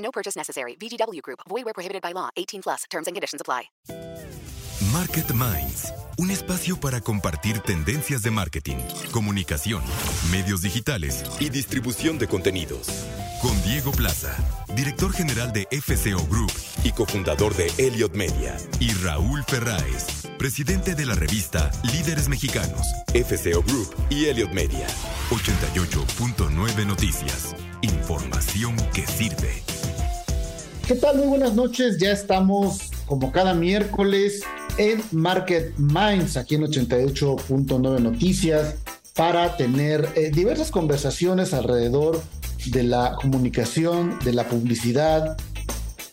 No purchase necessary. VGW Group. Void where prohibited by law. 18 plus. Terms and conditions apply. Market Minds, un espacio para compartir tendencias de marketing, comunicación, medios digitales y distribución de contenidos. Con Diego Plaza, director general de FCO Group y cofundador de Elliot Media, y Raúl Ferráez, presidente de la revista Líderes Mexicanos, FCO Group y Elliot Media. 88.9 Noticias. Información que sirve. ¿Qué tal? Muy buenas noches. Ya estamos como cada miércoles en Market Minds, aquí en 88.9 Noticias, para tener eh, diversas conversaciones alrededor de la comunicación, de la publicidad,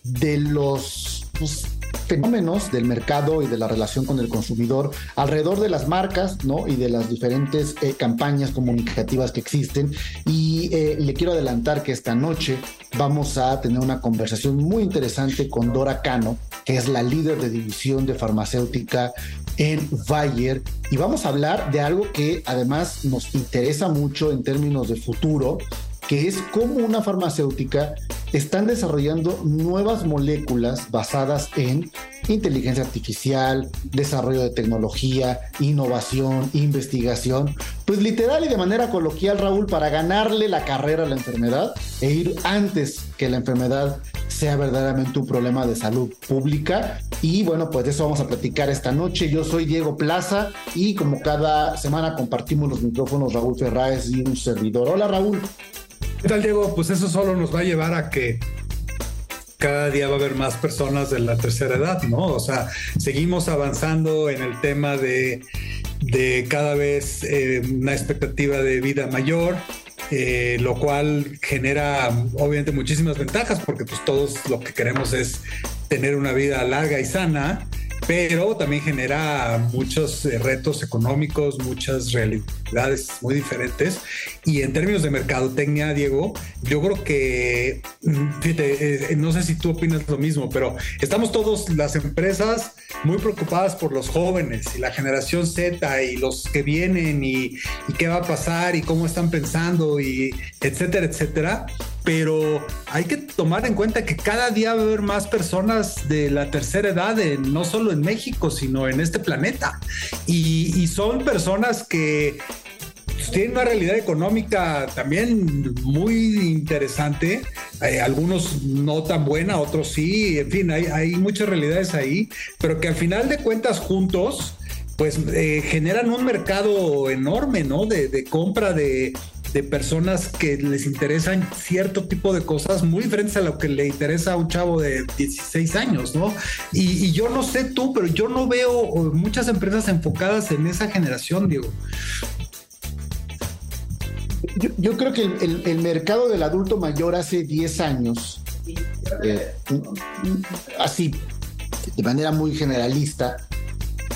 de los pues, fenómenos del mercado y de la relación con el consumidor alrededor de las marcas, ¿no? Y de las diferentes eh, campañas comunicativas que existen. Y eh, le quiero adelantar que esta noche vamos a tener una conversación muy interesante con Dora Cano, que es la líder de división de farmacéutica en Bayer. Y vamos a hablar de algo que además nos interesa mucho en términos de futuro, que es cómo una farmacéutica están desarrollando nuevas moléculas basadas en inteligencia artificial, desarrollo de tecnología, innovación, investigación, pues literal y de manera coloquial, Raúl, para ganarle la carrera a la enfermedad e ir antes que la enfermedad sea verdaderamente un problema de salud pública. Y bueno, pues de eso vamos a platicar esta noche. Yo soy Diego Plaza y como cada semana compartimos los micrófonos Raúl Ferráez y un servidor. Hola Raúl. ¿Qué tal, Diego? Pues eso solo nos va a llevar a que cada día va a haber más personas de la tercera edad, ¿no? O sea, seguimos avanzando en el tema de, cada vez eh, una expectativa de vida mayor, eh, lo cual genera obviamente muchísimas ventajas porque pues todos lo que queremos es tener una vida larga y sana pero también genera muchos eh, retos económicos, muchas realidades muy diferentes. Y en términos de mercadotecnia, Diego, yo creo que, mm, fíjate, eh, no sé si tú opinas lo mismo, pero estamos todos, las empresas, muy preocupadas por los jóvenes y la generación Z y los que vienen y, y qué va a pasar y cómo están pensando y etcétera, etcétera pero hay que tomar en cuenta que cada día va a haber más personas de la tercera edad, no solo en México, sino en este planeta. Y, son personas que pues, tienen una realidad económica también muy interesante, eh, algunos no tan buena, otros sí, en fin, hay, muchas realidades ahí, pero que al final de cuentas juntos pues eh, generan un mercado enorme, ¿no? de compra de, de personas que les interesan cierto tipo de cosas muy diferentes a lo que le interesa a un chavo de 16 años, ¿no? Y, yo no sé tú, pero yo no veo muchas empresas enfocadas en esa generación, Diego. Yo, creo que el, mercado del adulto mayor hace 10 años, eh, así, de manera muy generalista,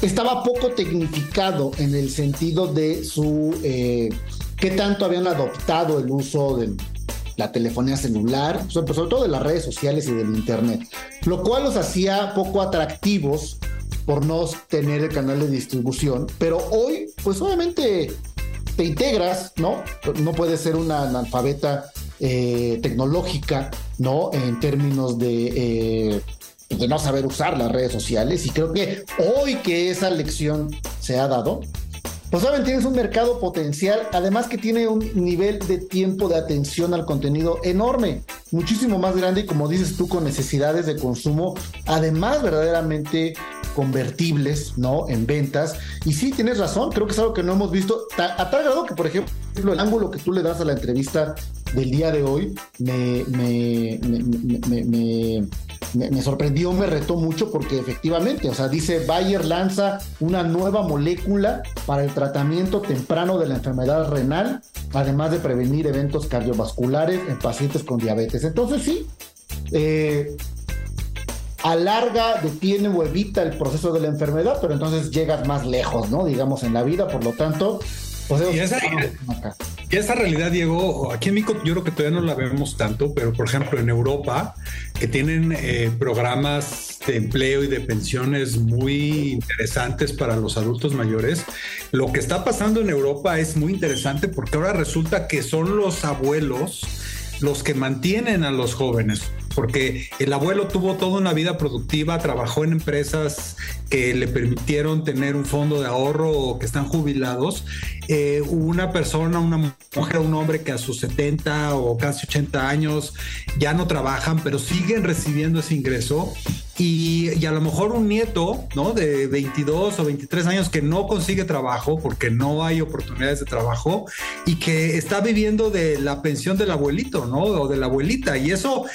estaba poco tecnificado en el sentido de su eh, qué tanto habían adoptado el uso de la telefonía celular, sobre, todo de las redes sociales y del Internet, lo cual los hacía poco atractivos por no tener el canal de distribución, pero hoy, pues obviamente te integras, ¿no? No puedes ser una analfabeta eh, tecnológica, ¿no? En términos eh, de no saber usar las redes sociales, y creo que hoy que esa lección se ha dado, pues saben, tienes un mercado potencial, además que tiene un nivel de tiempo de atención al contenido enorme, muchísimo más grande y como dices tú, con necesidades de consumo, además verdaderamente convertibles, ¿no? En ventas. Y sí, tienes razón, creo que es algo que no hemos visto, a tal grado que, por ejemplo, el ángulo que tú le das a la entrevista del día de hoy me, me, sorprendió, me retó mucho porque efectivamente, o sea, dice Bayer lanza una nueva molécula para el tratamiento temprano de la enfermedad renal, además de prevenir eventos cardiovasculares en pacientes con diabetes. Entonces sí, eh, alarga, detiene o evita el proceso de la enfermedad, pero entonces llegas más lejos, ¿no? Digamos, en la vida, por lo tanto, pues y esa, y esa realidad, Diego, aquí en México yo creo que todavía no la vemos tanto, pero por ejemplo en Europa, que tienen eh, programas de empleo y de pensiones muy interesantes para los adultos mayores, lo que está pasando en Europa es muy interesante porque ahora resulta que son los abuelos los que mantienen a los jóvenes porque el abuelo tuvo toda una vida productiva, trabajó en empresas que le permitieron tener un fondo de ahorro o que están jubilados. Eh, una persona, una mujer, un hombre que a sus 70 o casi 80 años ya no trabajan, pero siguen recibiendo ese ingreso. Y, a lo mejor un nieto, ¿no? De 22 o 23 años que no consigue trabajo porque no hay oportunidades de trabajo y que está viviendo de la pensión del abuelito, ¿no? O de la abuelita. Y eso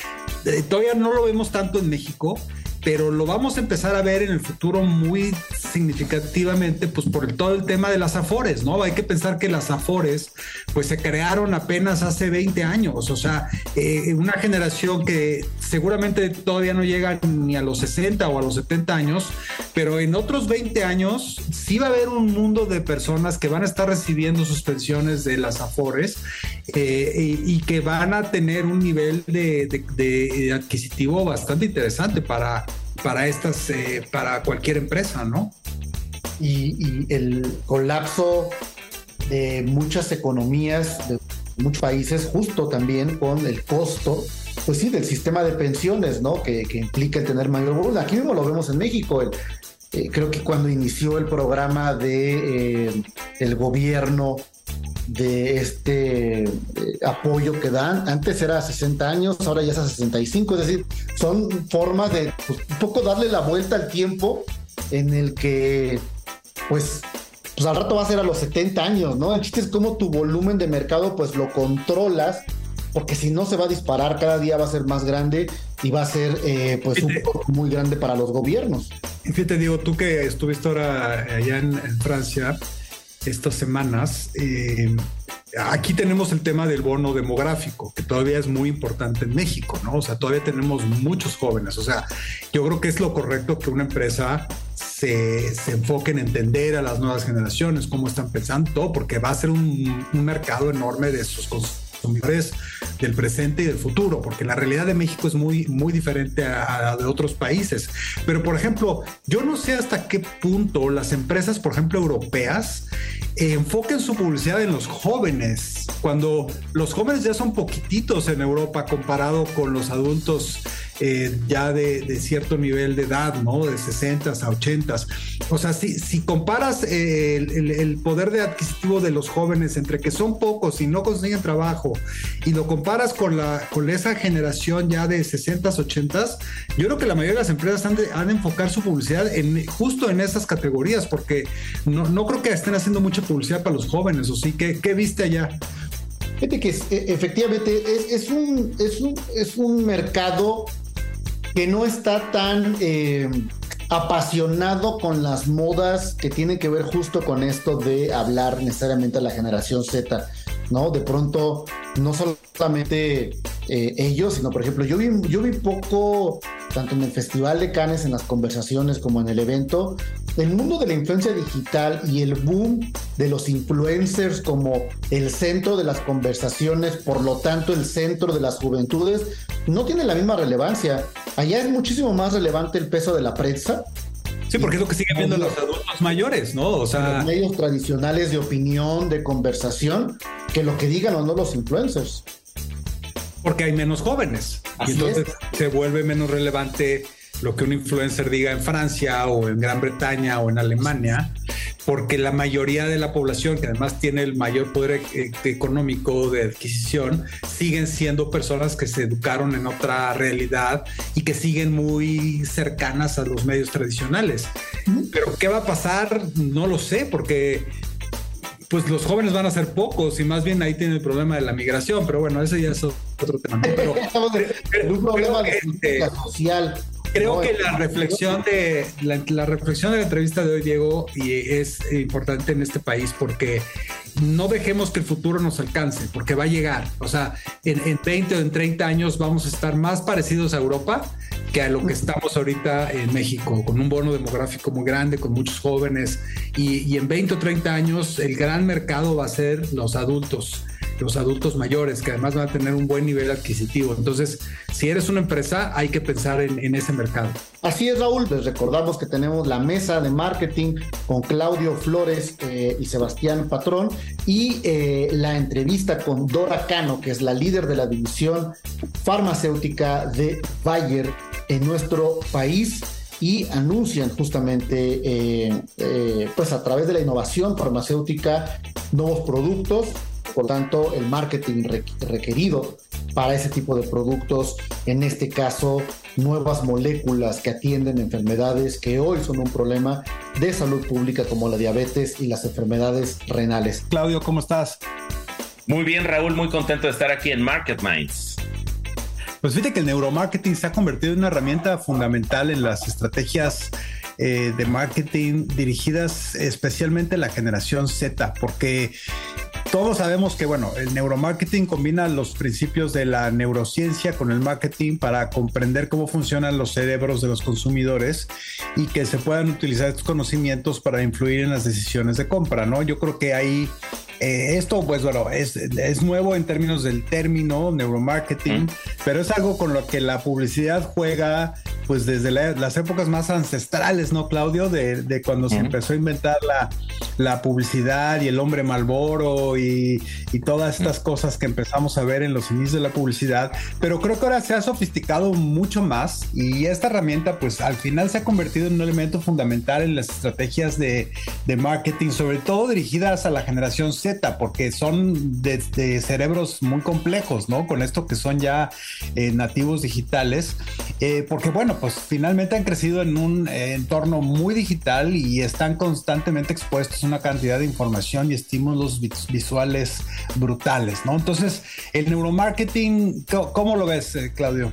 todavía no lo vemos tanto en México, pero lo vamos a empezar a ver en el futuro muy significativamente, pues por todo el tema de las afores, ¿no? Hay que pensar que las afores, pues se crearon apenas hace 20 años, o sea, eh, una generación que seguramente todavía no llega ni a los 60 o a los 70 años, pero en otros 20 años sí va a haber un mundo de personas que van a estar recibiendo sus pensiones de las afores eh, y, que van a tener un nivel de adquisitivo bastante interesante para para estas, eh, para cualquier empresa, ¿no? Y, el colapso de muchas economías de muchos países, justo también con el costo, pues sí, del sistema de pensiones, ¿no? Que, implica tener mayor volumen. Aquí mismo lo vemos en México. Eh, creo que cuando inició el programa de eh, el gobierno de este eh, apoyo que dan. Antes era a 60 años, ahora ya es a 65, es decir, son formas de pues, un poco darle la vuelta al tiempo en el que, pues, pues al rato va a ser a los 70 años, ¿no? El chiste es cómo tu volumen de mercado, pues lo controlas, porque si no se va a disparar, cada día va a ser más grande y va a ser, eh, pues, un poco muy grande para los gobiernos. Fíjate, digo, tú que estuviste ahora allá en Francia, estas semanas. Eh, aquí tenemos el tema del bono demográfico, que todavía es muy importante en México, ¿no? O sea, todavía tenemos muchos jóvenes. O sea, yo creo que es lo correcto que una empresa se, se enfoque en entender a las nuevas generaciones, cómo están pensando, porque va a ser un, mercado enorme de sus consumidores del presente y del futuro, porque la realidad de México es muy, muy diferente a, la de otros países. Pero, por ejemplo, yo no sé hasta qué punto las empresas, por ejemplo, europeas, enfoquen su publicidad en los jóvenes, cuando los jóvenes ya son poquititos en Europa comparado con los adultos eh, ya de, cierto nivel de edad, ¿no? De 60 a 80. O sea, si, si comparas eh, el, poder de adquisitivo de los jóvenes entre que son pocos y no consiguen trabajo y lo comparas con, la, con esa generación ya de 60, 80, yo creo que la mayoría de las empresas han de, han de enfocar su publicidad en, justo en esas categorías porque no, no creo que estén haciendo mucha publicidad para los jóvenes, ¿o sí? ¿Qué, qué viste allá? Fíjate que e, efectivamente es, un, es, un, es un mercado que no está tan eh, apasionado con las modas que tienen que ver justo con esto de hablar necesariamente a la generación Z, ¿no? De pronto, no solamente eh, ellos, sino por ejemplo, yo vi, yo vi poco, tanto en el Festival de Cannes, en las conversaciones, como en el evento, el mundo de la influencia digital y el boom de los influencers como el centro de las conversaciones, por lo tanto el centro de las juventudes, no tiene la misma relevancia. Allá es muchísimo más relevante el peso de la prensa. Sí, porque es lo que siguen viendo los adultos mayores, ¿no? O sea, los medios tradicionales de opinión, de conversación, que lo que digan o no los influencers. Porque hay menos jóvenes. y entonces se vuelve menos relevante lo que un influencer diga en Francia o en Gran Bretaña o en Alemania, porque la mayoría de la población, que además tiene el mayor poder e-, económico de adquisición, siguen siendo personas que se educaron en otra realidad y que siguen muy cercanas a los medios tradicionales. Pero ¿qué va a pasar? No lo sé, porque pues los jóvenes van a ser pocos y más bien ahí tiene el problema de la migración, pero bueno, ese ya es otro tema. Pero, un problema de este, social Creo que la reflexión de la, reflexión de la entrevista de hoy, Diego, y es importante en este país porque no dejemos que el futuro nos alcance, porque va a llegar. O sea, en, en 20 o en 30 años vamos a estar más parecidos a Europa que a lo que estamos ahorita en México, con un bono demográfico muy grande, con muchos jóvenes, y, y en 20 o 30 años el gran mercado va a ser los adultos los adultos mayores, que además van a tener un buen nivel adquisitivo. Entonces, si eres una empresa, hay que pensar en, ese mercado. Así es, Raúl. Les recordamos que tenemos la mesa de marketing con Claudio Flores eh, y Sebastián Patrón y eh, la entrevista con Dora Cano, que es la líder de la división farmacéutica de Bayer en nuestro país y anuncian justamente eh, pues a través de la innovación farmacéutica nuevos productos por tanto, el marketing requerido para ese tipo de productos, en este caso, nuevas moléculas que atienden enfermedades que hoy son un problema de salud pública como la diabetes y las enfermedades renales. Claudio, ¿cómo estás? Muy bien, Raúl, muy contento de estar aquí en Market Minds. Pues fíjate que el neuromarketing se ha convertido en una herramienta fundamental en las estrategias eh, de marketing dirigidas especialmente a la generación Z, porque todos sabemos que, bueno, el neuromarketing combina los principios de la neurociencia con el marketing para comprender cómo funcionan los cerebros de los consumidores y que se puedan utilizar estos conocimientos para influir en las decisiones de compra, ¿no? Yo creo que ahí eh, esto, pues bueno, es, es, nuevo en términos del término neuromarketing, pero es algo con lo que la publicidad juega, pues desde las épocas más ancestrales, ¿no, Claudio? De, cuando se empezó a inventar la, la, publicidad y el hombre Malboro y, y todas estas cosas que empezamos a ver en los inicios de la publicidad. Pero creo que ahora se ha sofisticado mucho más y esta herramienta, pues al final se ha convertido en un elemento fundamental en las estrategias de, de marketing, sobre todo dirigidas a la generación porque son de, cerebros muy complejos, ¿no? Con esto que son ya eh, nativos digitales, eh, porque bueno, pues finalmente han crecido en un eh, entorno muy digital y están constantemente expuestos a una cantidad de información y estímulos visuales brutales, ¿no? Entonces, el neuromarketing, ¿cómo lo ves, Claudio?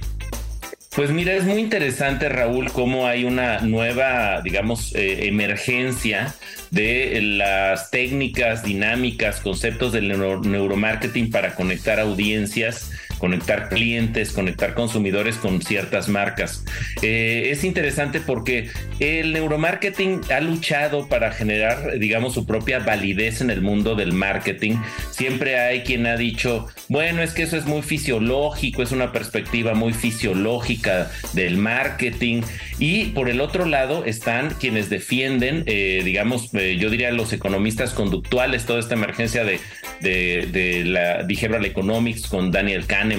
Pues mira, es muy interesante, Raúl, cómo hay una nueva, digamos, emergencia de las técnicas, dinámicas, conceptos del neuromarketing para conectar audiencias conectar clientes, conectar consumidores con ciertas marcas. Eh, es interesante porque el neuromarketing ha luchado para generar, digamos, su propia validez en el mundo del marketing. Siempre hay quien ha dicho, bueno, es que eso es muy fisiológico, es una perspectiva muy fisiológica del marketing. Y por el otro lado están quienes defienden, eh, digamos, eh, yo diría los economistas conductuales, toda esta emergencia de, de, la behavioral economics con Daniel Kahneman,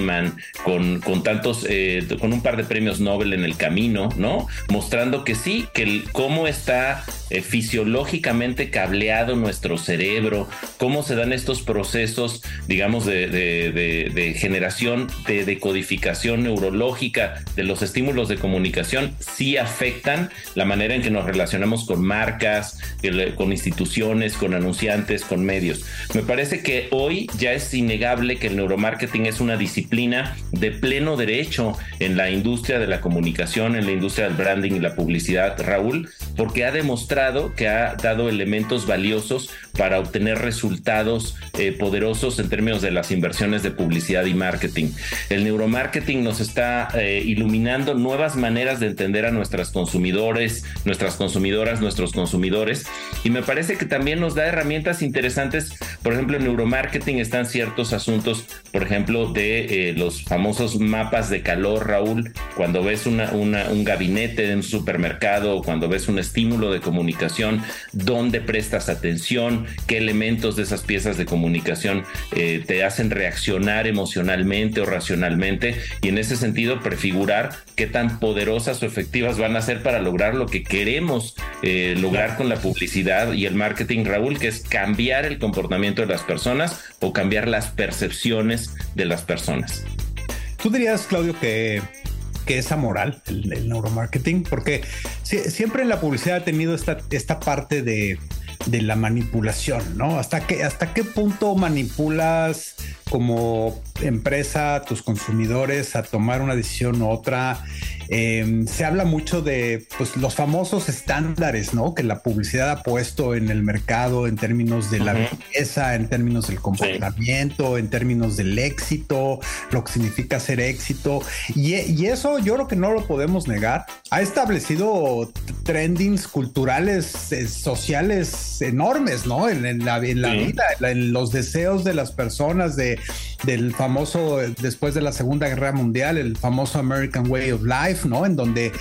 con, con tantos, eh, con un par de premios Nobel en el camino, ¿no? Mostrando que sí, que el, cómo está fisiológicamente cableado nuestro cerebro, cómo se dan estos procesos, digamos, de, de, de generación, de decodificación neurológica de los estímulos de comunicación, sí afectan la manera en que nos relacionamos con marcas, con instituciones, con anunciantes, con medios. Me parece que hoy ya es innegable que el neuromarketing es una disciplina de pleno derecho en la industria de la comunicación, en la industria del branding y la publicidad, Raúl, porque ha demostrado que ha dado elementos valiosos para obtener resultados eh, poderosos en términos de las inversiones de publicidad y marketing. El neuromarketing nos está eh, iluminando nuevas maneras de entender a nuestras consumidores, nuestras consumidoras, nuestros consumidores. Y me parece que también nos da herramientas interesantes. Por ejemplo, en neuromarketing están ciertos asuntos, por ejemplo, de eh, los famosos mapas de calor, Raúl. Cuando ves un gabinete en un supermercado, cuando ves un estímulo de comunicación, dónde prestas atención, qué elementos de esas piezas de comunicación eh, te hacen reaccionar emocionalmente o racionalmente. Y en ese sentido, prefigurar qué tan poderosas o efectivas van a ser para lograr lo que queremos eh, lograr con la publicidad y el marketing, Raúl, que es cambiar el comportamiento de las personas o cambiar las percepciones de las personas. ¿Tú dirías, Claudio, que, que es amoral el, neuromarketing? Porque siempre en la publicidad ha tenido esta, esta parte de de la manipulación, ¿no? ¿Hasta qué, hasta qué punto manipulas como empresa a tus consumidores a tomar una decisión u otra? Em, se habla mucho de pues, los famosos estándares ¿no? que la publicidad ha puesto en el mercado en términos de la belleza, en términos del comportamiento, en términos del éxito, lo que significa ser éxito. Y, eso yo creo que no lo podemos negar. Ha establecido trendings culturales, eh, sociales enormes ¿no? en, la, vida, en los deseos de las personas de, del famoso, después de la Segunda Guerra Mundial, el famoso American Way of Life ¿no? En donde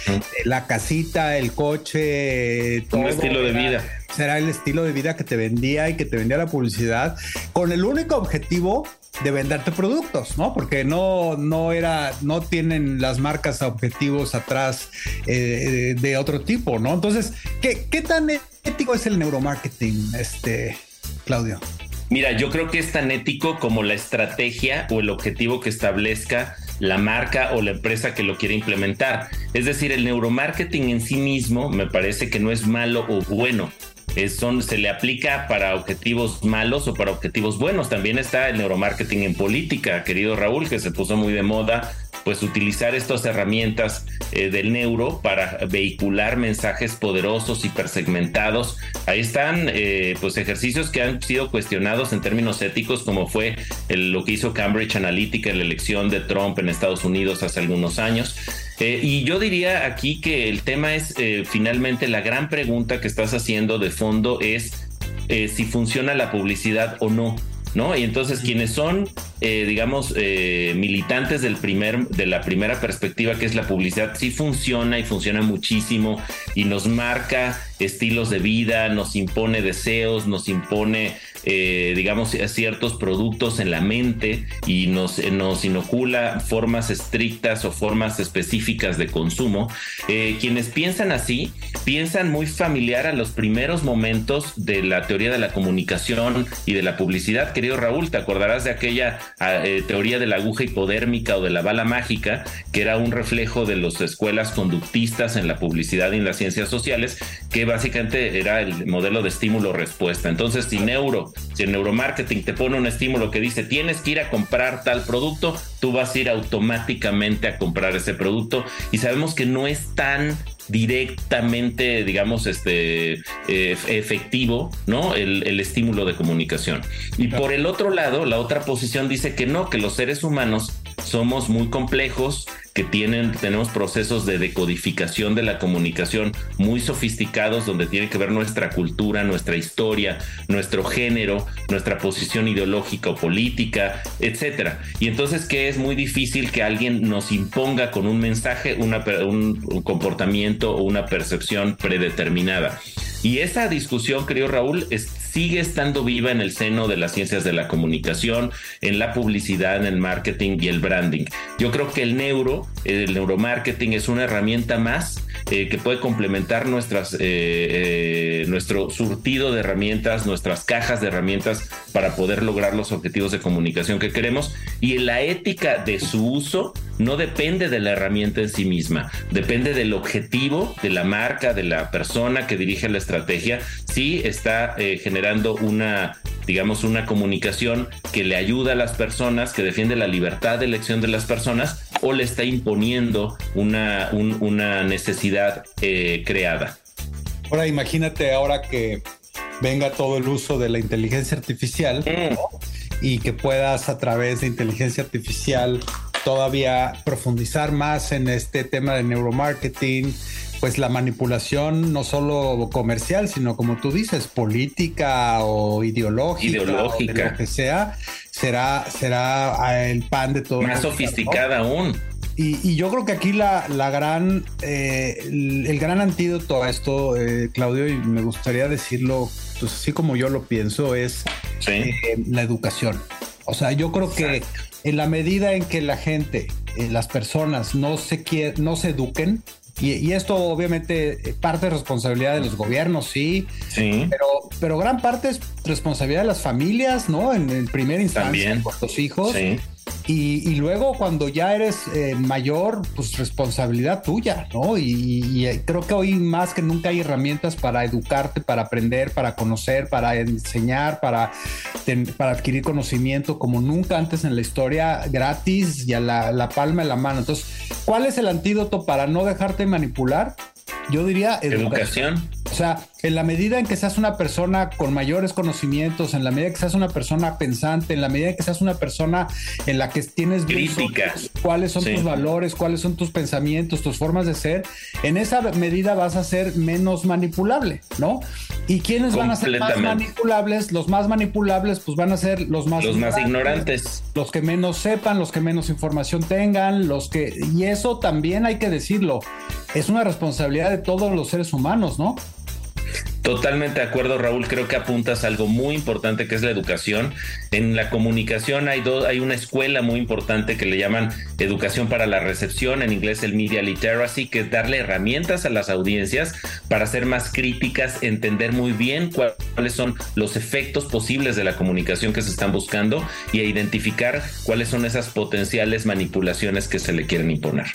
la casita, el coche, todo. Un estilo de vida. Será el estilo de vida que te vendía y que te vendía la publicidad con el único objetivo de venderte productos, ¿no? Porque no, no era, no tienen las marcas objetivos atrás eh, de otro tipo, ¿no? Entonces, ¿qué, ¿qué tan ético es el neuromarketing, este, Claudio? Mira, yo creo que es tan ético como la estrategia o el objetivo que establezca la marca o la empresa que lo quiere implementar. Es decir, el neuromarketing en sí mismo me parece que no es malo o bueno. Es, son, se le aplica para objetivos malos o para objetivos buenos. También está el neuromarketing en política, querido Raúl, que se puso muy de moda pues utilizar estas herramientas eh, del neuro para vehicular mensajes poderosos y persegmentados. Ahí están eh, pues ejercicios que han sido cuestionados en términos éticos, como fue lo que hizo Cambridge Analytica en la elección de Trump en Estados Unidos hace algunos años. Eh, y yo diría aquí que el tema es finalmente la gran pregunta que estás haciendo de fondo es si funciona la publicidad o no. ¿No? Y entonces quienes son, eh, digamos, eh, militantes del primer, de la primera perspectiva, que es la publicidad, sí funciona y funciona muchísimo y nos marca estilos de vida, nos impone deseos, nos impone, eh, digamos, ciertos productos en la mente y nos, nos inocula formas estrictas o formas específicas de consumo. quienes piensan así, piensan muy familiar a los primeros momentos de la teoría de la comunicación y de la publicidad, que Raúl, te acordarás de aquella ah, eh, teoría de la aguja hipodérmica o de la bala mágica, que era un reflejo de las escuelas conductistas en la publicidad y en las ciencias sociales, que básicamente era el modelo de estímulo-respuesta. Entonces, si neuro, si el neuromarketing te pone un estímulo que dice tienes que ir a comprar tal producto, tú vas a ir automáticamente a comprar ese producto y sabemos que no es tan directamente, digamos, este eh, efectivo, ¿no? El, el, estímulo de comunicación. Y por el otro lado, la otra posición dice que no, que los seres humanos somos muy complejos, que tienen, tenemos procesos de decodificación de la comunicación muy sofisticados donde tiene que ver nuestra cultura, nuestra historia, nuestro género, nuestra posición ideológica o política, etcétera. Y entonces que es muy difícil que alguien nos imponga con un mensaje una, un comportamiento o una percepción predeterminada. Y esa discusión, querido Raúl, sigue estando viva en el seno de las ciencias de la comunicación, en la publicidad, en el marketing y el branding. Yo creo que el neuro, el neuromarketing es una herramienta más eh, que puede complementar eh, eh, nuestro surtido de herramientas, nuestras cajas de herramientas para poder lograr los objetivos de comunicación que queremos. Y la ética de su uso no depende de la herramienta en sí misma, depende del objetivo de la marca, de la persona que dirige la estrategia, si está eh, generando una, digamos, una comunicación que le ayuda a las personas, que defiende la libertad de elección de las personas, o le está imponiendo una, una necesidad eh, creada. Ahora imagínate ahora que venga todo el uso de la inteligencia artificial mm. y que puedas a través de inteligencia artificial todavía profundizar más en este tema de neuromarketing, pues la manipulación no solo comercial, sino como tú dices, política o ideológica, ideológica. lo que sea, será, será ah, el pan de todo. Más sofisticada aún. Y, yo creo que aquí la, la gran, eh, el, gran antídoto a esto, eh, Claudio, y me gustaría decirlo, pues así como yo lo pienso, es eh, la educación. O sea, yo creo que en la medida en que la gente, eh, las personas no se, no se eduquen, y, esto obviamente eh, parte de responsabilidad de los gobiernos, sí, sí. Pero, pero gran parte es responsabilidad de las familias, ¿no? En el primer instancia, También. por los hijos. Sí. Y, luego cuando ya eres eh, mayor, pues responsabilidad tuya, ¿no? Y, creo que hoy más que nunca hay herramientas para educarte, para aprender, para conocer, para enseñar, para, para adquirir conocimiento como nunca antes en la historia, gratis y a la palma de la mano. Entonces, ¿cuál es el antídoto para no dejarte manipular? Yo diría educación. O sea, en la medida en que seas una persona con mayores conocimientos, en la medida que seas una persona pensante, en la medida en que seas una persona en la que tienes crítica, cuáles son tus valores, cuáles son tus pensamientos, tus formas de ser, en esa medida vas a ser menos manipulable, ¿no? ¿Y quiénes van a ser más manipulables? Los más manipulables, pues van a ser los más, los más ignorantes, los que menos sepan, los que menos información tengan, los que y eso también hay que decirlo, es una responsabilidad de todos los seres humanos, ¿no? Totalmente de acuerdo, Raúl. Creo que apuntas a algo muy importante que es la educación. En la comunicación hay dos, hay una escuela muy importante que le llaman educación para la recepción, en inglés el media literacy, que es darle herramientas a las audiencias para ser más críticas, entender muy bien cuáles son los efectos posibles de la comunicación que se están buscando y identificar cuáles son esas potenciales manipulaciones que se le quieren imponer.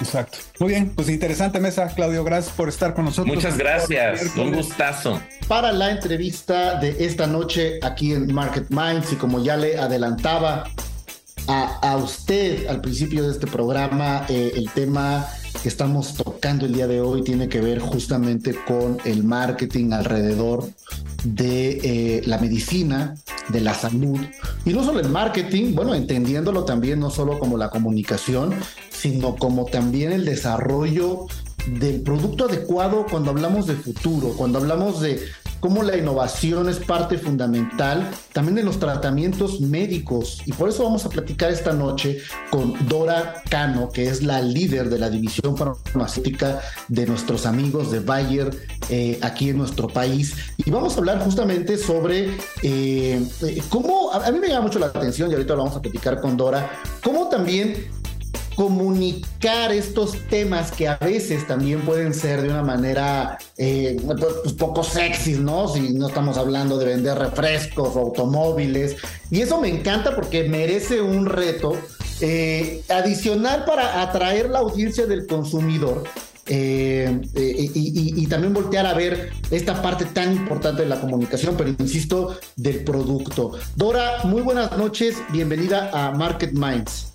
Exacto. Muy bien, pues interesante mesa, Claudio. Gracias por estar con nosotros. Muchas gracias. Un gustazo. Para la entrevista de esta noche aquí en Market Minds y como ya le adelantaba a, usted al principio de este programa, eh, el tema que estamos tocando el día de hoy tiene que ver justamente con el marketing alrededor de eh, la medicina, de la salud, y no solo el marketing, bueno, entendiéndolo también no solo como la comunicación, sino como también el desarrollo del producto adecuado cuando hablamos de futuro, cuando hablamos de cómo la innovación es parte fundamental también de los tratamientos médicos. Y por eso vamos a platicar esta noche con Dora Cano, que es la líder de la división farmacéutica de nuestros amigos de Bayer eh, aquí en nuestro país. Y vamos a hablar justamente sobre eh, eh, cómo, a mí me llama mucho la atención, y ahorita lo vamos a platicar con Dora, cómo también comunicar estos temas que a veces también pueden ser de una manera eh, pues, poco sexy, ¿no? Si no estamos hablando de vender refrescos o automóviles. Y eso me encanta porque merece un reto eh, adicional para atraer la audiencia del consumidor. Eh, y, y, también voltear a ver esta parte tan importante de la comunicación, pero insisto, del producto. Dora, muy buenas noches, bienvenida a Market Minds.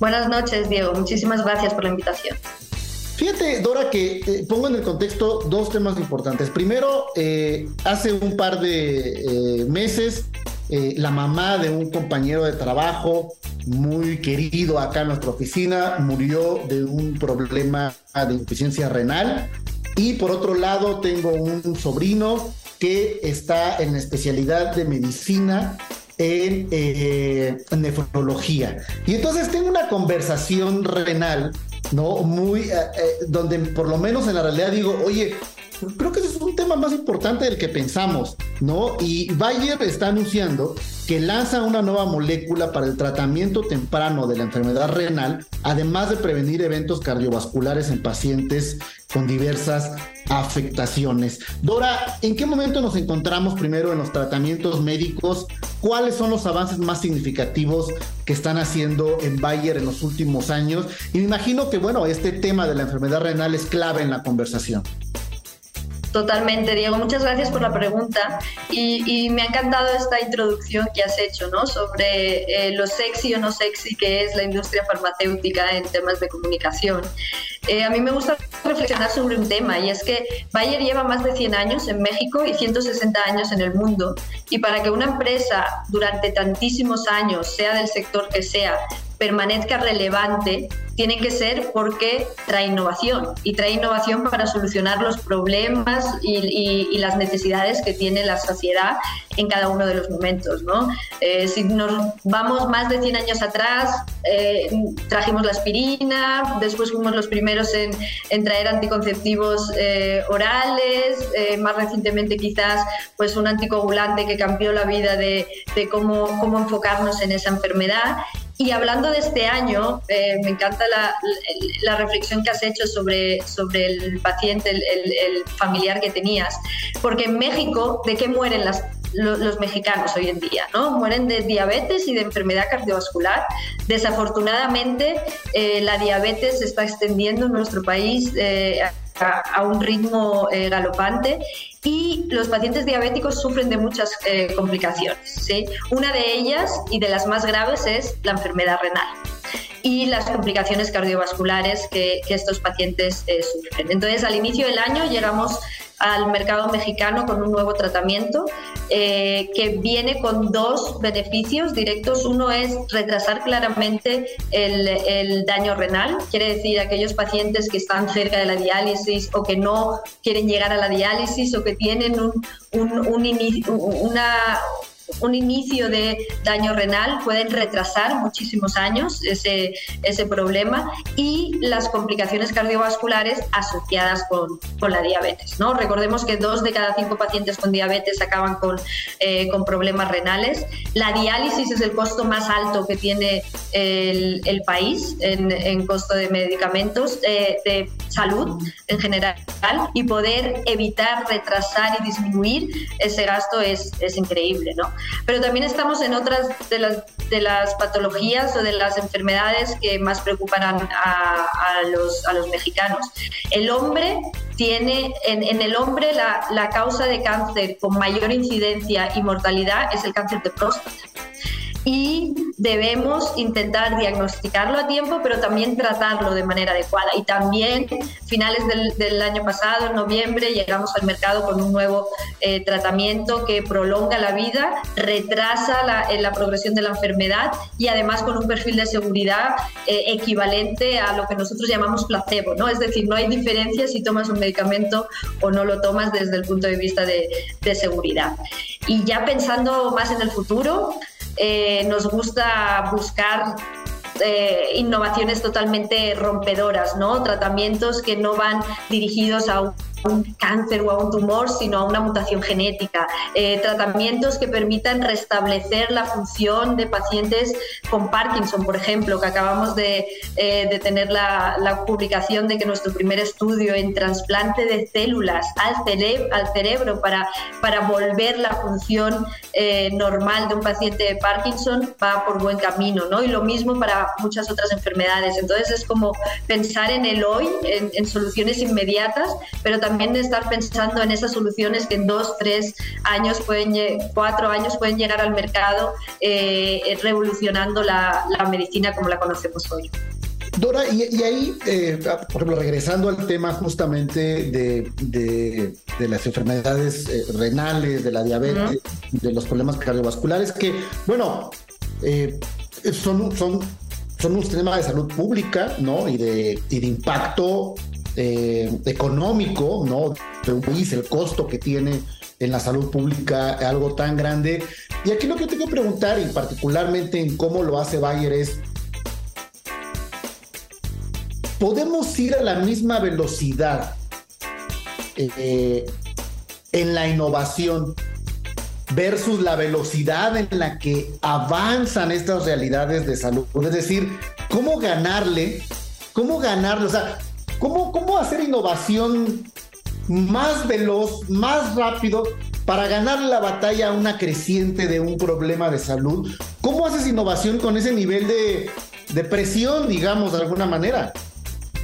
Buenas noches, Diego. Muchísimas gracias por la invitación. Fíjate, Dora, que eh, pongo en el contexto dos temas importantes. Primero, eh, hace un par de eh, meses, la mamá de un compañero de trabajo muy querido acá en nuestra oficina murió de un problema de insuficiencia renal. Y por otro lado, tengo un sobrino que está en la especialidad de medicina eh, en, nefrología. Y entonces tengo una conversación renal, ¿no? Muy, eh, eh, donde por lo menos en la realidad digo, oye, creo que ese es un tema más importante del que pensamos, ¿no? Y Bayer está anunciando que lanza una nueva molécula para el tratamiento temprano de la enfermedad renal, además de prevenir eventos cardiovasculares en pacientes con diversas afectaciones. Dora, ¿en qué momento nos encontramos primero en los tratamientos médicos? ¿Cuáles son los avances más significativos que están haciendo en Bayer en los últimos años? Y me imagino que, bueno, este tema de la enfermedad renal es clave en la conversación. Totalmente, Diego. Muchas gracias por la pregunta y, me ha encantado esta introducción que has hecho, ¿no? Sobre eh, lo sexy o no sexy que es la industria farmacéutica en temas de comunicación. Eh, a mí me gusta reflexionar sobre un tema y es que Bayer lleva más de 100 años en México y 160 años en el mundo y para que una empresa durante tantísimos años, sea del sector que sea, permanezca relevante, tiene que ser porque trae innovación y trae innovación para solucionar los problemas y, las necesidades que tiene la sociedad en cada uno de los momentos. ¿no? Eh, si nos vamos más de 100 años atrás, eh, trajimos la aspirina, después fuimos los primeros en, traer anticonceptivos eh, orales, más recientemente quizás pues un anticoagulante que cambió la vida de, cómo enfocarnos en esa enfermedad y hablando de este año, eh, me encanta la, reflexión que has hecho sobre, sobre el paciente, el, familiar que tenías, porque en México, ¿de qué mueren los mexicanos hoy en día, ¿no? Mueren de diabetes y de enfermedad cardiovascular. Desafortunadamente, eh, la diabetes se está extendiendo en nuestro país eh, a, un ritmo galopante y los pacientes diabéticos sufren de muchas complicaciones. ¿sí? Una de ellas y de las más graves es la enfermedad renal y las complicaciones cardiovasculares que, estos pacientes sufren. Entonces, al inicio del año llegamos al mercado mexicano con un nuevo tratamiento eh, que viene con dos beneficios directos. Uno es retrasar claramente el, daño renal, quiere decir aquellos pacientes que están cerca de la diálisis o que no quieren llegar a la diálisis o que tienen un, una un inicio de daño renal, pueden retrasar muchísimos años ese, ese problema y las complicaciones cardiovasculares asociadas con, con la diabetes. ¿no? Recordemos que dos de cada cinco pacientes con diabetes acaban con, eh, con problemas renales. La diálisis es el costo más alto que tiene el, el país en, costo de medicamentos, eh, de salud en general, y poder evitar, retrasar y disminuir ese gasto es, es increíble. ¿no? Pero también estamos en otras de las, de las patologías o de las enfermedades que más preocupan a, los, a los mexicanos. El hombre tiene, en, en el hombre la, la causa de cáncer con mayor incidencia y mortalidad es el cáncer de próstata y debemos intentar diagnosticarlo a tiempo, pero también tratarlo de manera adecuada. Y también, finales del, año pasado, en noviembre, llegamos al mercado con un nuevo eh, tratamiento que prolonga la vida, retrasa la, la, progresión de la enfermedad y además con un perfil de seguridad eh, equivalente a lo que nosotros llamamos placebo, ¿no? Es decir, no hay diferencia si tomas un medicamento o no lo tomas desde el punto de vista de seguridad. Y ya pensando más en el futuro, eh, nos gusta buscar eh, innovaciones totalmente rompedoras, ¿no? Tratamientos que no van dirigidos a un un cáncer o a un tumor, sino a una mutación genética. Eh, tratamientos que permitan restablecer la función de pacientes con Parkinson, por ejemplo, que acabamos de, eh, tener la, publicación de que nuestro primer estudio en trasplante de células al, al cerebro para, para volver la función eh, normal de un paciente de Parkinson va por buen camino, ¿no? Y lo mismo para muchas otras enfermedades. Entonces es como pensar en el hoy, en, en soluciones inmediatas, pero también también de estar pensando en esas soluciones que en dos, tres años, pueden, cuatro años pueden llegar al mercado eh, revolucionando la, medicina como la conocemos hoy. Dora, y, ahí, eh, por ejemplo, regresando al tema justamente de, de, las enfermedades eh, renales, de la diabetes, de los problemas cardiovasculares, que, bueno, son, son, son un sistema de salud pública, ¿no? Y de, y de impacto eh, económico, ¿no? El costo que tiene en la salud pública algo tan grande. Y aquí lo que tengo que preguntar, y particularmente en cómo lo hace Bayer, es, ¿podemos ir a la misma velocidad eh, en la innovación versus la velocidad en la que avanzan estas realidades de salud? Es decir, ¿cómo ganarle? ¿Cómo ganarle? O sea, ¿Cómo, hacer innovación más veloz, más rápido para ganar la batalla a una creciente de un problema de salud? ¿Cómo haces innovación con ese nivel de, de presión, digamos, de alguna manera?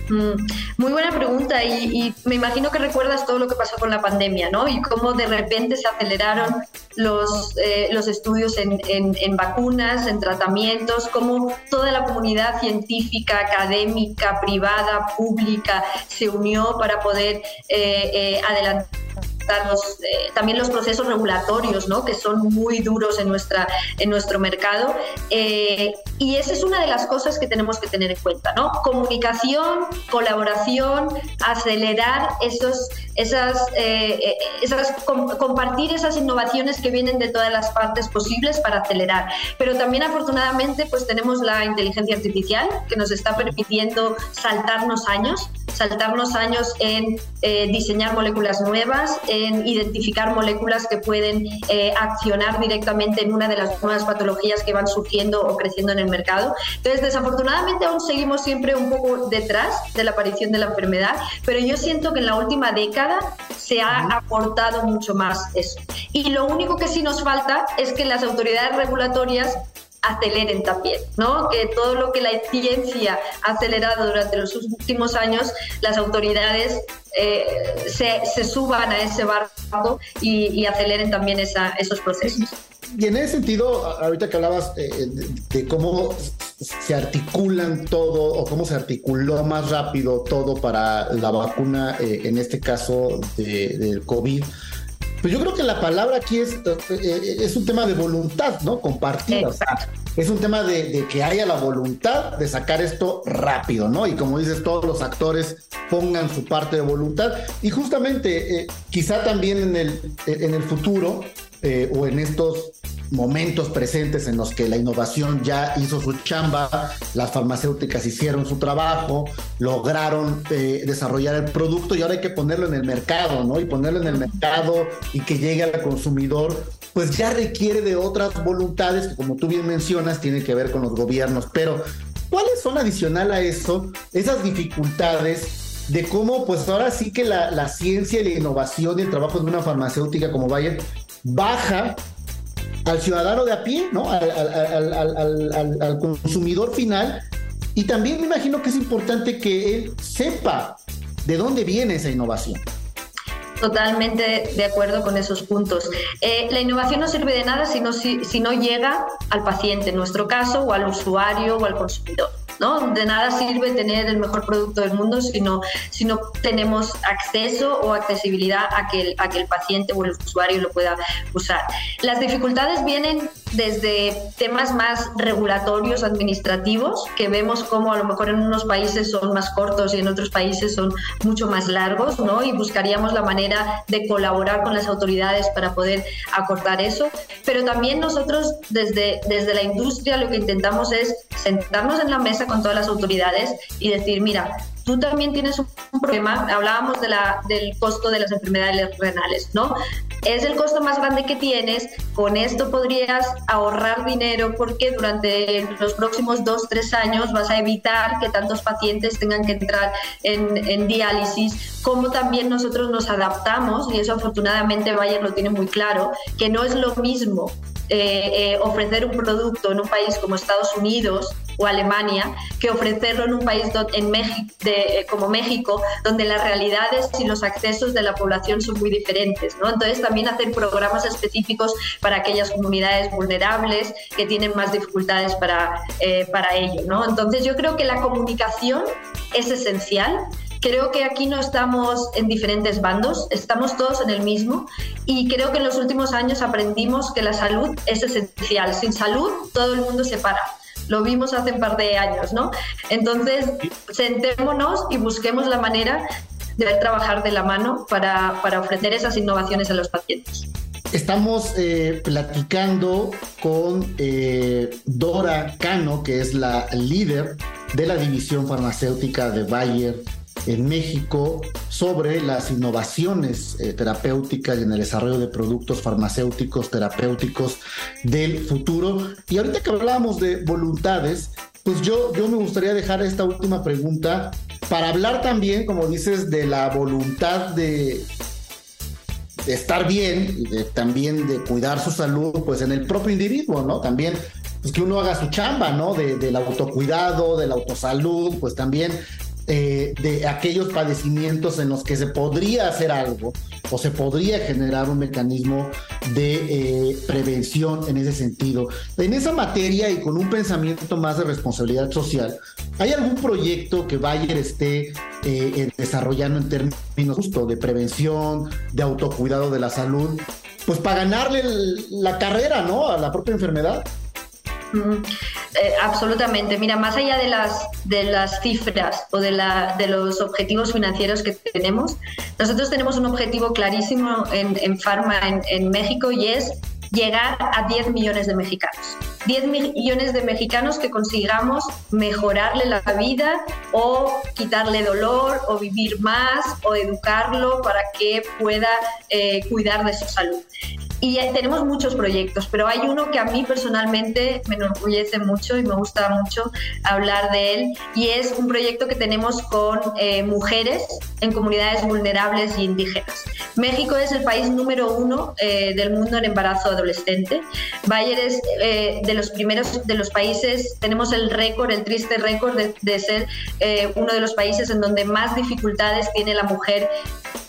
Mm, muy buena pregunta y, me imagino que recuerdas todo lo que pasó con la pandemia, ¿no? Y cómo de repente se aceleraron los, eh, los estudios en, en, vacunas, en tratamientos, cómo toda la comunidad científica, académica, privada, pública se unió para poder eh, eh, adelantar eh, también los procesos regulatorios, ¿no? que son muy duros en, nuestra, en nuestro mercado. Eh, y esa es una de las cosas que tenemos que tener en cuenta. ¿no? Comunicación, colaboración, acelerar esos, esas, eh, esas compartir esas innovaciones que vienen de todas las partes posibles para acelerar. Pero también afortunadamente pues tenemos la inteligencia artificial que nos está permitiendo saltarnos años, saltarnos años en diseñar moléculas nuevas, en identificar moléculas que pueden eh, accionar directamente en una de las nuevas patologías que van surgiendo o creciendo en el mercado. Entonces, desafortunadamente aún seguimos siempre un poco detrás de la aparición de la enfermedad, pero yo siento que en la última década se ha aportado mucho más eso. Y lo único que sí nos falta es que las autoridades regulatorias aceleren también, ¿no? Que todo lo que la ciencia ha acelerado durante los últimos años, las autoridades eh, se, suban a ese barco y, aceleren también esos procesos. Y en ese sentido, ahorita que hablabas eh, de, cómo se articulan todo o cómo se articuló más rápido todo para la vacuna, eh, en este caso del COVID, pues yo creo que la palabra aquí es, eh, es un tema de voluntad, ¿no? Compartida. es un tema de, que haya la voluntad de sacar esto rápido, ¿no? Y como dices, todos los actores pongan su parte de voluntad. Y justamente, eh, quizá también en el, en el futuro eh, o en estos momentos presentes en los que la innovación ya hizo su chamba, las farmacéuticas hicieron su trabajo, lograron eh, desarrollar el producto y ahora hay que ponerlo en el mercado, ¿no? Y ponerlo en el mercado y que llegue al consumidor, pues ya requiere de otras voluntades que como tú bien mencionas tienen que ver con los gobiernos, pero ¿cuáles son adicional a eso esas dificultades? de cómo pues ahora sí que la, la ciencia y la innovación y el trabajo de una farmacéutica como Bayer baja al ciudadano de a pie, ¿no? Al, consumidor final. Y también me imagino que es importante que él sepa de dónde viene esa innovación. Totalmente de acuerdo con esos puntos. Eh, la innovación no sirve de nada si no, si, si no llega al paciente, en nuestro caso, o al usuario o al consumidor. ¿No? De nada sirve tener el mejor producto del mundo si no, si no tenemos acceso o accesibilidad a que, el, a que el paciente o el usuario lo pueda usar. Las dificultades vienen desde temas más regulatorios, administrativos, que vemos como a lo mejor en unos países son más cortos y en otros países son mucho más largos, ¿no? Y buscaríamos la manera de colaborar con las autoridades para poder acortar eso. Pero también nosotros desde, desde la industria lo que intentamos es sentarnos en la mesa con todas las autoridades y decir, mira, tú también tienes un problema, hablábamos de del costo de las enfermedades renales, ¿no? Es el costo más grande que tienes, con esto podrías ahorrar dinero porque durante los próximos dos, tres años vas a evitar que tantos pacientes tengan que entrar en, en diálisis, como también nosotros nos adaptamos, y eso afortunadamente Bayer lo tiene muy claro, que no es lo mismo eh, eh, ofrecer un producto en un país como Estados Unidos o Alemania que ofrecerlo en un país en eh, como México, donde las realidades y los accesos de la población son muy diferentes. ¿no? Entonces, también hacer programas específicos para aquellas comunidades vulnerables que tienen más dificultades para, para ello. ¿no? Entonces, yo creo que la comunicación es esencial Creo que aquí no estamos en diferentes bandos, estamos todos en el mismo y creo que en los últimos años aprendimos que la salud es esencial. Sin salud todo el mundo se para. Lo vimos hace un par de años, ¿no? Entonces, sentémonos y busquemos la manera de trabajar de la mano para, para ofrecer esas innovaciones a los pacientes. Estamos eh, platicando con eh, Dora Cano, que es la líder de la división farmacéutica de Bayer en México sobre las innovaciones eh, terapéuticas y en el desarrollo de productos farmacéuticos terapéuticos del futuro. Y ahorita que hablábamos de voluntades, pues yo, yo me gustaría dejar esta última pregunta para hablar también, como dices, de la voluntad de, estar bien y también de cuidar su salud, pues en el propio individuo, ¿no? También pues que uno haga su chamba, ¿no? De, del autocuidado, de la autosalud, pues también eh, de aquellos padecimientos en los que se podría hacer algo o se podría generar un mecanismo de eh, prevención en ese sentido. En esa materia y con un pensamiento más de responsabilidad social, ¿hay algún proyecto que Bayer esté eh, desarrollando en términos justo de prevención, de autocuidado de la salud? Pues para ganarle la carrera, ¿no? A la propia enfermedad. Eh, absolutamente. Mira, más allá de las, de las cifras o de, la, de los objetivos financieros que tenemos, nosotros tenemos un objetivo clarísimo en, en Pharma en, México y es llegar a 10 millones de mexicanos. 10 millones de mexicanos que consigamos mejorarle la vida o quitarle dolor o vivir más o educarlo para que pueda eh, cuidar de su salud. Y tenemos muchos proyectos, pero hay uno que a mí personalmente me enorgullece mucho y me gusta mucho hablar de él, y es un proyecto que tenemos con eh, mujeres en comunidades vulnerables y indígenas. México es el país número uno eh, del mundo en embarazo adolescente. Bayer es eh, de los primeros de los países, tenemos el récord, el triste récord de, de ser uno de los países en donde más dificultades tiene la mujer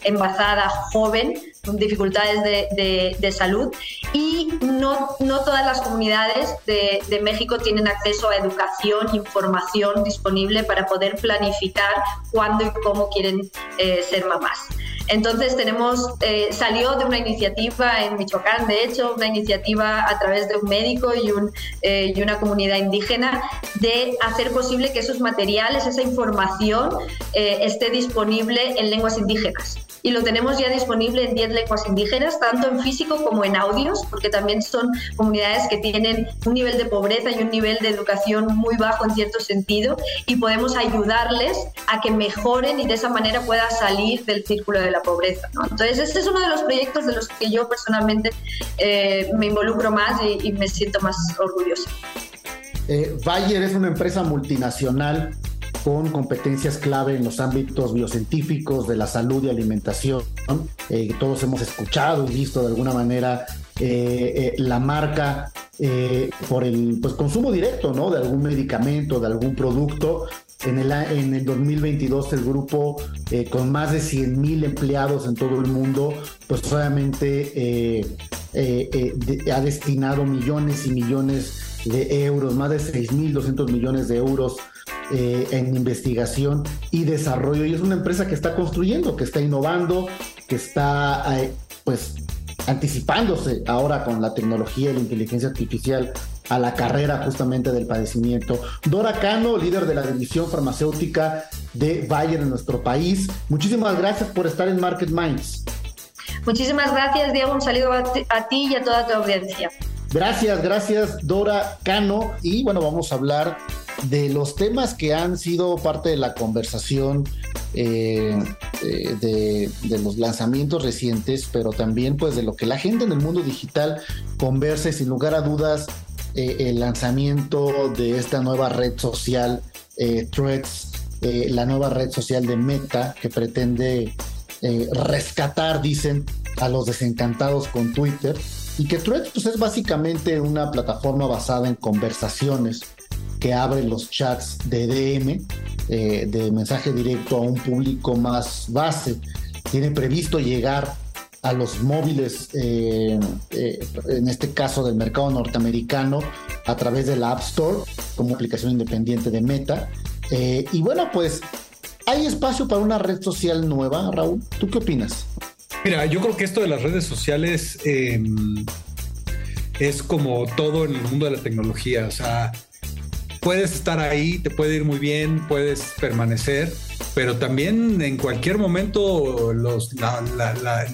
embarazada joven dificultades de, salud y no, no todas las comunidades de, México tienen acceso a educación, información disponible para poder planificar cuándo y cómo quieren eh, ser mamás. Entonces tenemos, eh, salió de una iniciativa en Michoacán, de hecho, una iniciativa a través de un médico y, un, eh, y una comunidad indígena de hacer posible que esos materiales, esa información esté disponible en lenguas indígenas. Y lo tenemos ya disponible en 10 lenguas indígenas, tanto en físico como en audios, porque también son comunidades que tienen un nivel de pobreza y un nivel de educación muy bajo en cierto sentido y podemos ayudarles a que mejoren y de esa manera pueda salir del círculo de la pobreza. Entonces, este es uno de los proyectos de los que yo personalmente eh, me involucro más y, me siento más orgullosa. Eh, Bayer es una empresa multinacional con competencias clave en los ámbitos biocientíficos, de la salud y alimentación. Eh, todos hemos escuchado y visto de alguna manera la marca por el pues, consumo directo ¿no? de algún medicamento, de algún producto. En el, en el 2022 el grupo con más de 100 mil empleados en todo el mundo, pues obviamente ha destinado millones y millones de euros, más de 6.200 millones de euros eh, en investigación y desarrollo. Y es una empresa que está construyendo, que está innovando, que está eh, pues anticipándose ahora con la tecnología y la inteligencia artificial a la carrera justamente del padecimiento. Dora Cano, líder de la división farmacéutica de Bayer en nuestro país. Muchísimas gracias por estar en Market Minds. Muchísimas gracias, Diego. Un saludo a ti y a toda tu audiencia. Gracias, gracias, Dora Cano. Y bueno, vamos a hablar de los temas que han sido parte de la conversación eh, eh, de, los lanzamientos recientes, pero también pues de lo que la gente en el mundo digital converse sin lugar a dudas eh, el lanzamiento de esta nueva red social Threads, la nueva red social de Meta que pretende rescatar, dicen, a los desencantados con Twitter. Y que Threads pues, es básicamente una plataforma basada en conversaciones que abre los chats de DM, eh, de mensaje directo a un público más base. Tiene previsto llegar a los móviles, eh, eh, en este caso del mercado norteamericano, a través de la App Store, como aplicación independiente de Meta. y bueno, pues hay espacio para una red social nueva, Raúl. ¿Tú qué opinas? Mira, yo creo que esto de las redes sociales em, es como todo en el mundo de la tecnología. O sea, puedes estar ahí, te puede ir muy bien, puedes permanecer, pero también en cualquier momento los,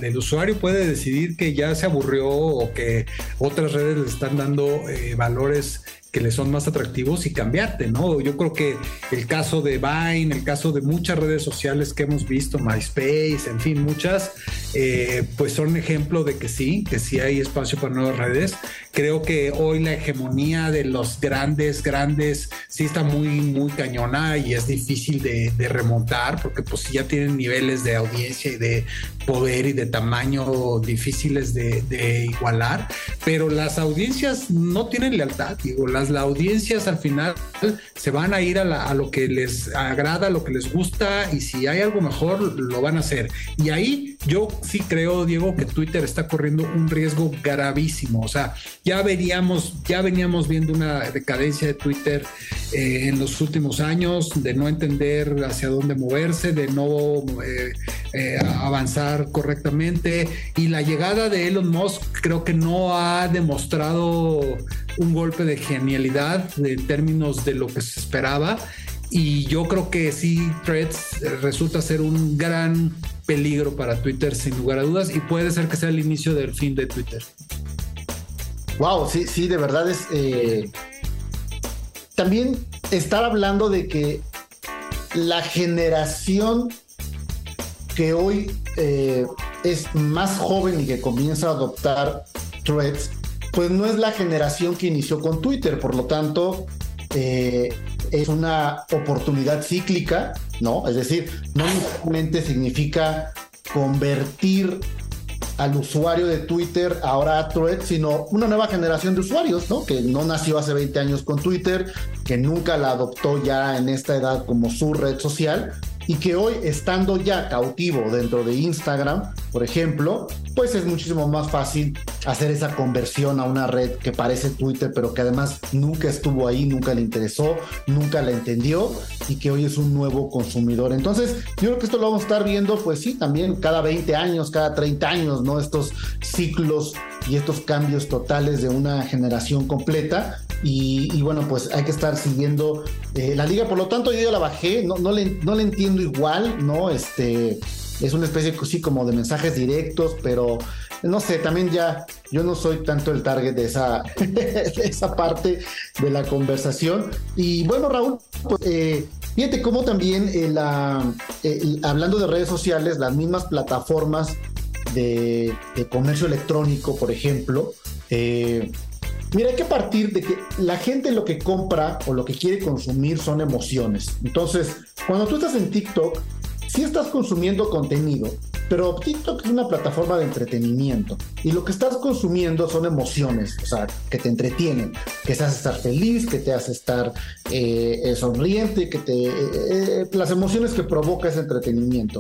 el usuario puede decidir que ya se aburrió o que otras redes le están dando eh, valores que le son más atractivos y cambiarte, ¿no? Yo creo que el caso de Vine, el caso de muchas redes sociales que hemos visto, MySpace, en fin, muchas, eh, pues son ejemplo de que sí, que sí hay espacio para nuevas redes. Creo que hoy la hegemonía de los grandes, grandes, sí está muy, muy cañona y es difícil de, remontar porque pues ya tienen niveles de audiencia y de poder y de tamaño difíciles de, igualar, pero las audiencias no tienen lealtad, digo, las, las audiencias al final se van a ir a, a lo que les agrada, lo que les gusta y si hay algo mejor lo van a hacer. Y ahí yo sí creo, Diego, que Twitter está corriendo un riesgo gravísimo, o sea, ya veríamos, ya veníamos viendo una decadencia de Twitter eh, en los últimos años, de no entender hacia dónde moverse, de no eh, eh, avanzar correctamente. Y la llegada de Elon Musk creo que no ha demostrado un golpe de genialidad en términos de lo que se esperaba. Y yo creo que sí, Threads resulta ser un gran peligro para Twitter, sin lugar a dudas, y puede ser que sea el inicio del fin de Twitter. Wow, sí, sí, de verdad es. También estar hablando de que la generación que hoy eh, es más joven y que comienza a adoptar threads, pues no es la generación que inició con Twitter, por lo tanto, eh, es una oportunidad cíclica, ¿no? Es decir, no necesariamente significa convertir al usuario de Twitter ahora a sino una nueva generación de usuarios, ¿no? Que no nació hace 20 años con Twitter, que nunca la adoptó ya en esta edad como su red social y que hoy estando ya cautivo dentro de Instagram, por ejemplo, pues es muchísimo más fácil hacer esa conversión a una red que parece Twitter, pero que además nunca estuvo ahí, nunca le interesó, nunca la entendió y que hoy es un nuevo consumidor. Entonces, yo creo que esto lo vamos a estar viendo, pues sí, también cada 20 años, cada 30 años, ¿no? Estos ciclos y estos cambios totales de una generación completa. Y, y bueno, pues hay que estar siguiendo eh, la liga. Por lo tanto, yo la bajé, no, no, le, no le entiendo igual, ¿no? Este es una especie así como de mensajes directos, pero no sé, también ya yo no soy tanto el target de esa, de esa parte de la conversación. Y bueno, Raúl, pues, eh, fíjate cómo también eh, la, eh, hablando de redes sociales, las mismas plataformas de, de comercio electrónico, por ejemplo, eh, Mira, hay que partir de que la gente lo que compra o lo que quiere consumir son emociones. Entonces, cuando tú estás en TikTok, sí estás consumiendo contenido, pero TikTok es una plataforma de entretenimiento y lo que estás consumiendo son emociones, o sea, que te entretienen, que te hace estar feliz, que te hace estar eh, eh, sonriente, que te... eh, las emociones que provoca ese entretenimiento.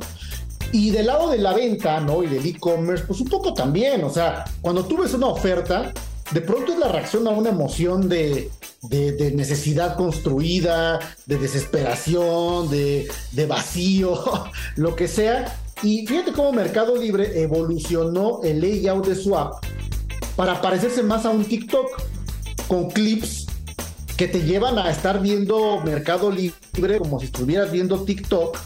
Y del lado de la venta, ¿no? Y del e-commerce, pues un poco también, o sea, cuando tú ves una oferta, de pronto es la reacción a una emoción de, de, de necesidad construida, de desesperación, de, de vacío, lo que sea. Y fíjate cómo Mercado Libre evolucionó el layout de su app para parecerse más a un TikTok con clips que te llevan a estar viendo Mercado Libre como si estuvieras viendo TikTok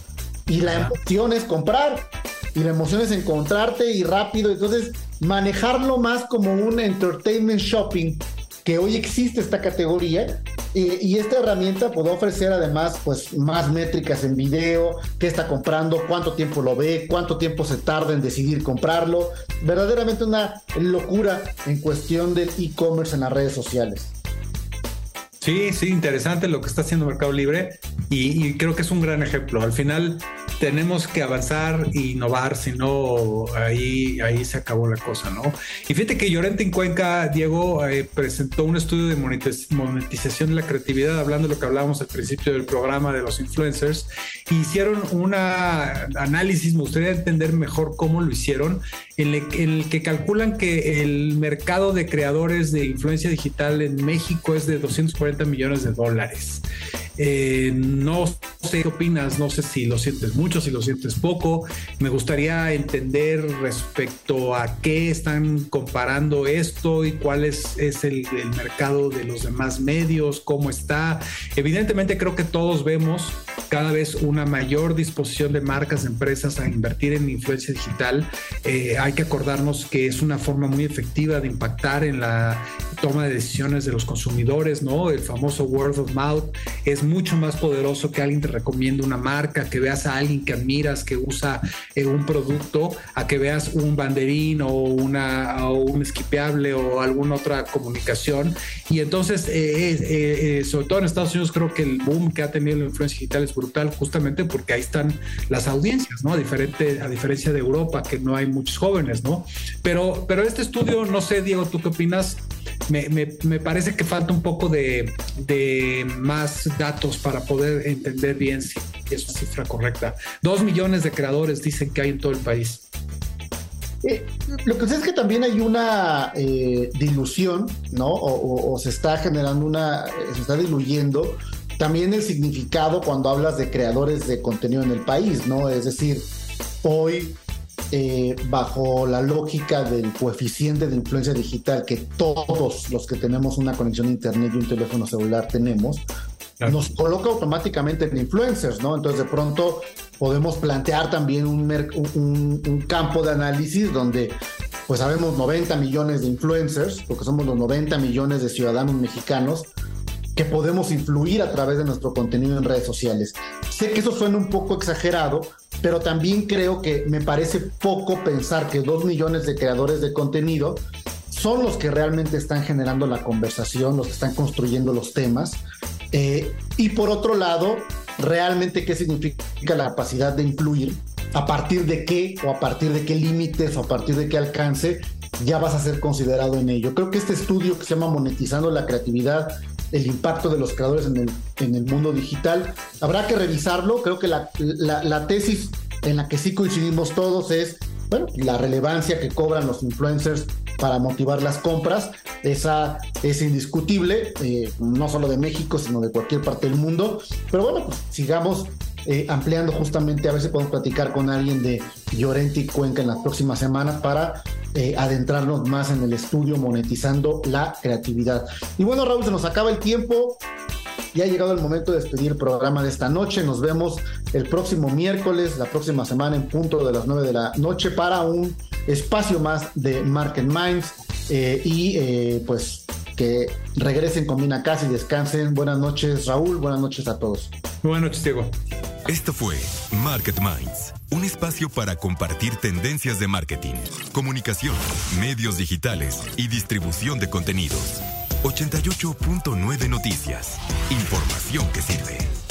y la emoción es comprar y la emoción es encontrarte y rápido, entonces manejarlo más como un entertainment shopping que hoy existe esta categoría y esta herramienta puede ofrecer además pues más métricas en video, qué está comprando, cuánto tiempo lo ve, cuánto tiempo se tarda en decidir comprarlo, verdaderamente una locura en cuestión del e-commerce en las redes sociales. Sí, sí, interesante lo que está haciendo Mercado Libre y, creo que es un gran ejemplo. Al final tenemos que avanzar e innovar, si no, ahí, ahí se acabó la cosa, ¿no? Y fíjate que Llorente en Cuenca, Diego, eh, presentó un estudio de monetización de la creatividad, hablando de lo que hablábamos al principio del programa de los influencers, e hicieron un análisis, me gustaría entender mejor cómo lo hicieron, en en el que calculan que el mercado de creadores de influencia digital en México es de 240 millones de dólares. Eh, no sé qué opinas, no sé si lo sientes mucho, si lo sientes poco. Me gustaría entender respecto a qué están comparando esto y cuál es, es el, mercado de los demás medios, cómo está. Evidentemente creo que todos vemos cada vez una mayor disposición de marcas, empresas a invertir en influencia digital. Eh, hay que acordarnos que es una forma muy efectiva de impactar en la toma de decisiones de los consumidores, ¿no? El famoso word of mouth es mucho más poderoso que alguien te recomiende una marca, que veas a alguien que admiras que usa eh, un producto, a que veas un banderín o, una, o un esquipeable o alguna otra comunicación. Y entonces, eh, eh, sobre todo en Estados Unidos, creo que el boom que ha tenido la influencia digital es brutal, justamente porque ahí están las audiencias, ¿no? A, diferente, a diferencia de Europa, que no hay muchos jóvenes, ¿no? Pero, pero este estudio, no sé, Diego, ¿tú qué opinas? Me, me, me, parece que falta un poco de, de, más datos para poder entender bien si es una cifra correcta. Dos millones de creadores dicen que hay en todo el país. Eh, lo que sé es que también hay una eh, dilución, ¿no? O, se está generando una, se está diluyendo también el significado cuando hablas de creadores de contenido en el país, ¿no? Es decir, hoy eh, bajo la lógica del coeficiente de influencia digital que todos los que tenemos una conexión a internet y un teléfono celular tenemos, nos coloca automáticamente en influencers, ¿no? Entonces de pronto podemos plantear también un, campo de análisis donde pues sabemos 90 millones de influencers, porque somos los 90 millones de ciudadanos mexicanos que podemos influir a través de nuestro contenido en redes sociales. Sé que eso suena un poco exagerado, pero también creo que me parece poco pensar que dos millones de creadores de contenido son los que realmente están generando la conversación, los que están construyendo los temas. Eh, y por otro lado, realmente qué significa la capacidad de influir, a partir de qué o a partir de qué límites o a partir de qué alcance ya vas a ser considerado en ello. Creo que este estudio que se llama Monetizando la Creatividad, el impacto de los creadores en el, en el mundo digital, habrá que revisarlo. Creo que la, la, tesis en la que sí coincidimos todos es bueno, la relevancia que cobran los influencers para motivar las compras, esa es indiscutible, eh, no solo de México, sino de cualquier parte del mundo. Pero bueno, pues sigamos eh, ampliando justamente, a ver si podemos platicar con alguien de Llorente Cuenca en las próximas semanas para eh, adentrarnos más en el estudio monetizando la creatividad. Y bueno, Raúl, se nos acaba el tiempo. Ya ha llegado el momento de despedir el programa de esta noche. Nos vemos el próximo miércoles, la próxima semana en punto de las 9 de la noche para un espacio más de Market Minds. Eh, y pues que regresen con Mina Casa y descansen. Buenas noches, Raúl. Buenas noches a todos. Buenas noches, Diego. Esto fue Market Minds, un espacio para compartir tendencias de marketing, comunicación, medios digitales y distribución de contenidos. 88.9 Noticias. Información que sirve.